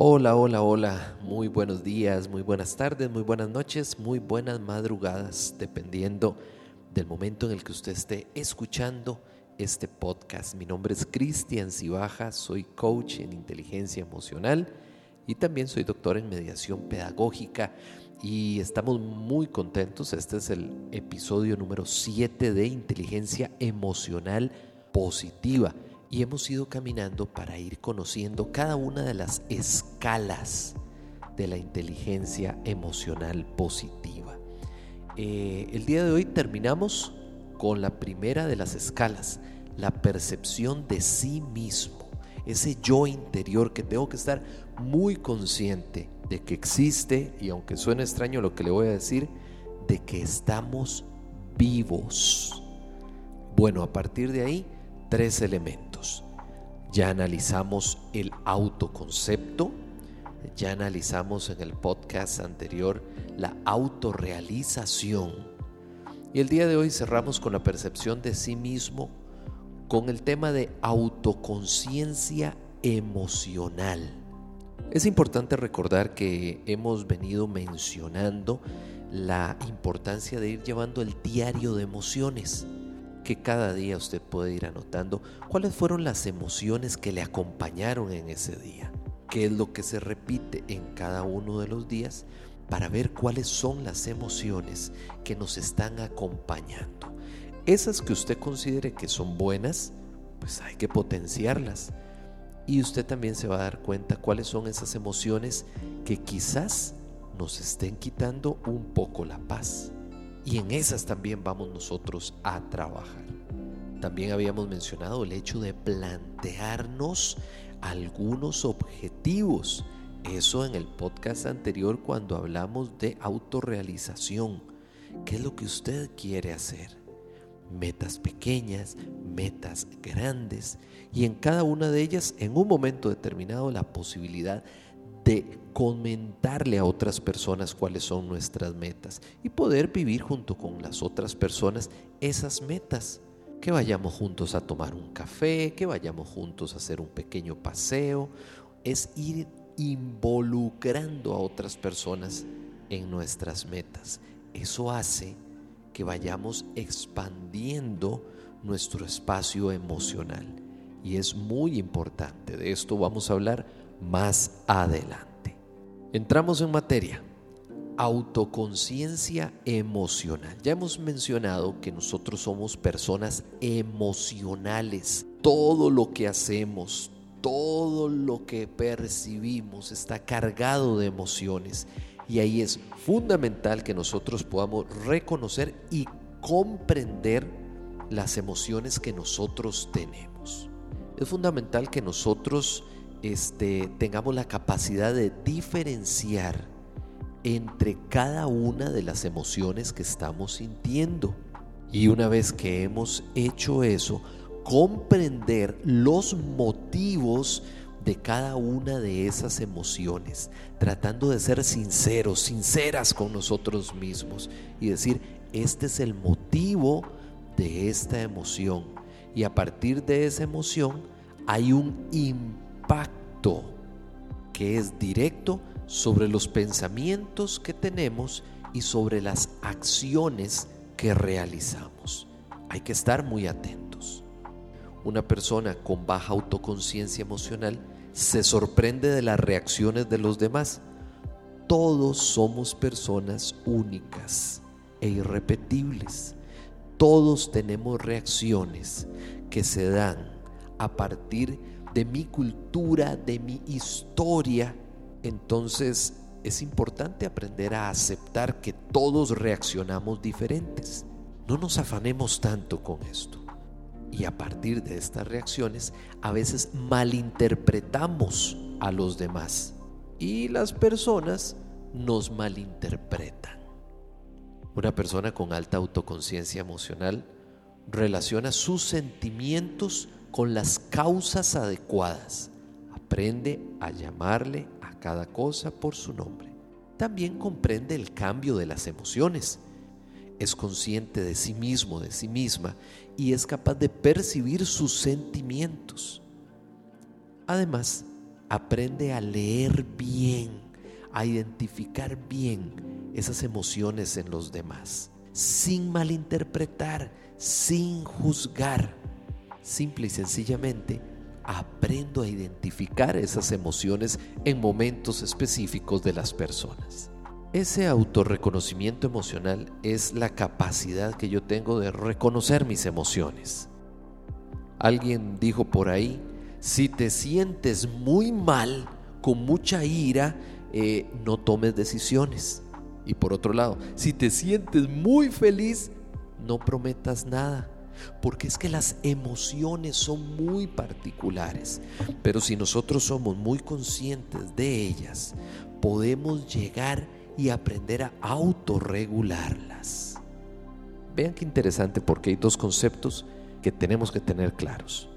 Hola, hola, hola. Muy buenos días, muy buenas tardes, muy buenas noches, muy buenas madrugadas, dependiendo del momento en el que usted esté escuchando este podcast. Mi nombre es Cristian Cibaja, soy coach en inteligencia emocional y también soy doctor en mediación pedagógica y estamos muy contentos. Este es el episodio número 7 de inteligencia emocional positiva y hemos ido caminando para ir conociendo cada una de las escalas de la inteligencia emocional positiva. Eh, el día de hoy terminamos con la primera de las escalas, la percepción de sí mismo, ese yo interior que tengo que estar muy consciente de que existe y aunque suene extraño lo que le voy a decir, de que estamos vivos. Bueno, a partir de ahí, tres elementos. Ya analizamos el autoconcepto, ya analizamos en el podcast anterior la autorrealización y el día de hoy cerramos con la percepción de sí mismo con el tema de autoconciencia emocional. Es importante recordar que hemos venido mencionando la importancia de ir llevando el diario de emociones que cada día usted puede ir anotando cuáles fueron las emociones que le acompañaron en ese día, qué es lo que se repite en cada uno de los días para ver cuáles son las emociones que nos están acompañando. Esas que usted considere que son buenas, pues hay que potenciarlas. Y usted también se va a dar cuenta cuáles son esas emociones que quizás nos estén quitando un poco la paz. Y en esas también vamos nosotros a trabajar. También habíamos mencionado el hecho de plantearnos algunos objetivos. Eso en el podcast anterior cuando hablamos de autorrealización. ¿Qué es lo que usted quiere hacer? Metas pequeñas, metas grandes y en cada una de ellas en un momento determinado la posibilidad de comentarle a otras personas cuáles son nuestras metas y poder vivir junto con las otras personas esas metas. Que vayamos juntos a tomar un café, que vayamos juntos a hacer un pequeño paseo, es ir involucrando a otras personas en nuestras metas. Eso hace que vayamos expandiendo nuestro espacio emocional. Y es muy importante, de esto vamos a hablar más adelante. Entramos en materia. Autoconciencia emocional. Ya hemos mencionado que nosotros somos personas emocionales. Todo lo que hacemos, todo lo que percibimos está cargado de emociones. Y ahí es fundamental que nosotros podamos reconocer y comprender las emociones que nosotros tenemos. Es fundamental que nosotros este, tengamos la capacidad de diferenciar entre cada una de las emociones que estamos sintiendo. Y una vez que hemos hecho eso, comprender los motivos de cada una de esas emociones, tratando de ser sinceros, sinceras con nosotros mismos y decir, este es el motivo de esta emoción. Y a partir de esa emoción hay un impacto impacto que es directo sobre los pensamientos que tenemos y sobre las acciones que realizamos. Hay que estar muy atentos. Una persona con baja autoconciencia emocional se sorprende de las reacciones de los demás. Todos somos personas únicas e irrepetibles. Todos tenemos reacciones que se dan a partir de de mi cultura, de mi historia, entonces es importante aprender a aceptar que todos reaccionamos diferentes. No nos afanemos tanto con esto. Y a partir de estas reacciones, a veces malinterpretamos a los demás. Y las personas nos malinterpretan. Una persona con alta autoconciencia emocional relaciona sus sentimientos con las causas adecuadas. Aprende a llamarle a cada cosa por su nombre. También comprende el cambio de las emociones. Es consciente de sí mismo, de sí misma, y es capaz de percibir sus sentimientos. Además, aprende a leer bien, a identificar bien esas emociones en los demás, sin malinterpretar, sin juzgar. Simple y sencillamente, aprendo a identificar esas emociones en momentos específicos de las personas. Ese autorreconocimiento emocional es la capacidad que yo tengo de reconocer mis emociones. Alguien dijo por ahí, si te sientes muy mal, con mucha ira, eh, no tomes decisiones. Y por otro lado, si te sientes muy feliz, no prometas nada. Porque es que las emociones son muy particulares. Pero si nosotros somos muy conscientes de ellas, podemos llegar y aprender a autorregularlas. Vean qué interesante porque hay dos conceptos que tenemos que tener claros.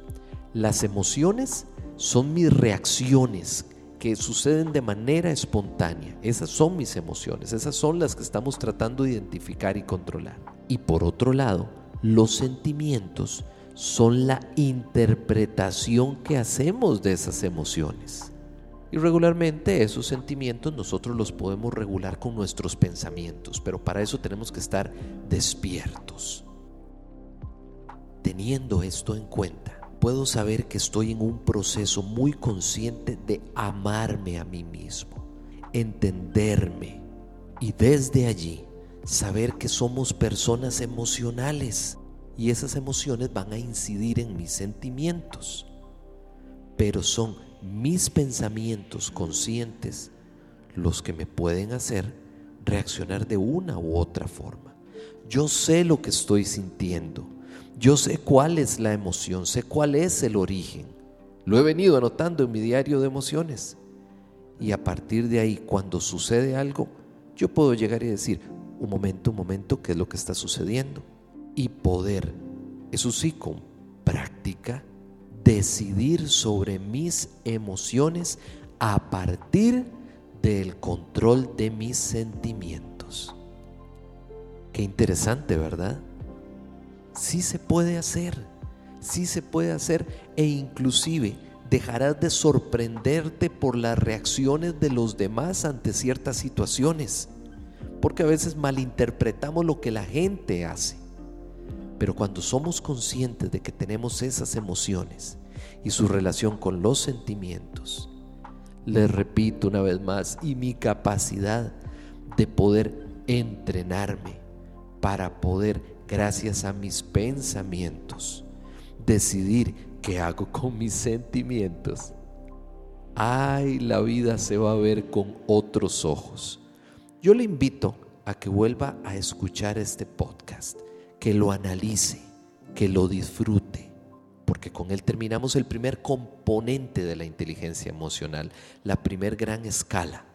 Las emociones son mis reacciones que suceden de manera espontánea. Esas son mis emociones, esas son las que estamos tratando de identificar y controlar. Y por otro lado, los sentimientos son la interpretación que hacemos de esas emociones. Y regularmente esos sentimientos nosotros los podemos regular con nuestros pensamientos, pero para eso tenemos que estar despiertos. Teniendo esto en cuenta, puedo saber que estoy en un proceso muy consciente de amarme a mí mismo, entenderme y desde allí saber que somos personas emocionales y esas emociones van a incidir en mis sentimientos, pero son mis pensamientos conscientes los que me pueden hacer reaccionar de una u otra forma. Yo sé lo que estoy sintiendo, yo sé cuál es la emoción, sé cuál es el origen. Lo he venido anotando en mi diario de emociones. Y a partir de ahí, cuando sucede algo, yo puedo llegar y decir, un momento, un momento, ¿qué es lo que está sucediendo? Y poder, eso sí, con práctica, decidir sobre mis emociones a partir del control de mis sentimientos. Qué interesante, ¿verdad? Sí se puede hacer, sí se puede hacer e inclusive dejarás de sorprenderte por las reacciones de los demás ante ciertas situaciones, porque a veces malinterpretamos lo que la gente hace. Pero cuando somos conscientes de que tenemos esas emociones y su relación con los sentimientos, les repito una vez más, y mi capacidad de poder entrenarme para poder, gracias a mis pensamientos, decidir qué hago con mis sentimientos. Ay, la vida se va a ver con otros ojos. Yo le invito a que vuelva a escuchar este podcast que lo analice, que lo disfrute, porque con él terminamos el primer componente de la inteligencia emocional, la primer gran escala,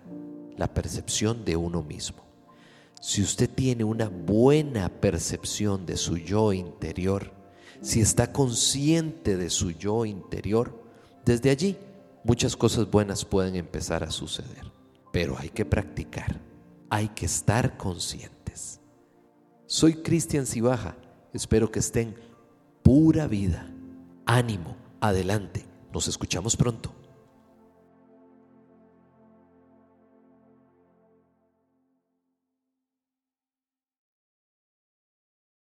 la percepción de uno mismo. Si usted tiene una buena percepción de su yo interior, si está consciente de su yo interior, desde allí muchas cosas buenas pueden empezar a suceder. Pero hay que practicar, hay que estar consciente. Soy Cristian Cibaja. Espero que estén pura vida. Ánimo, adelante. Nos escuchamos pronto.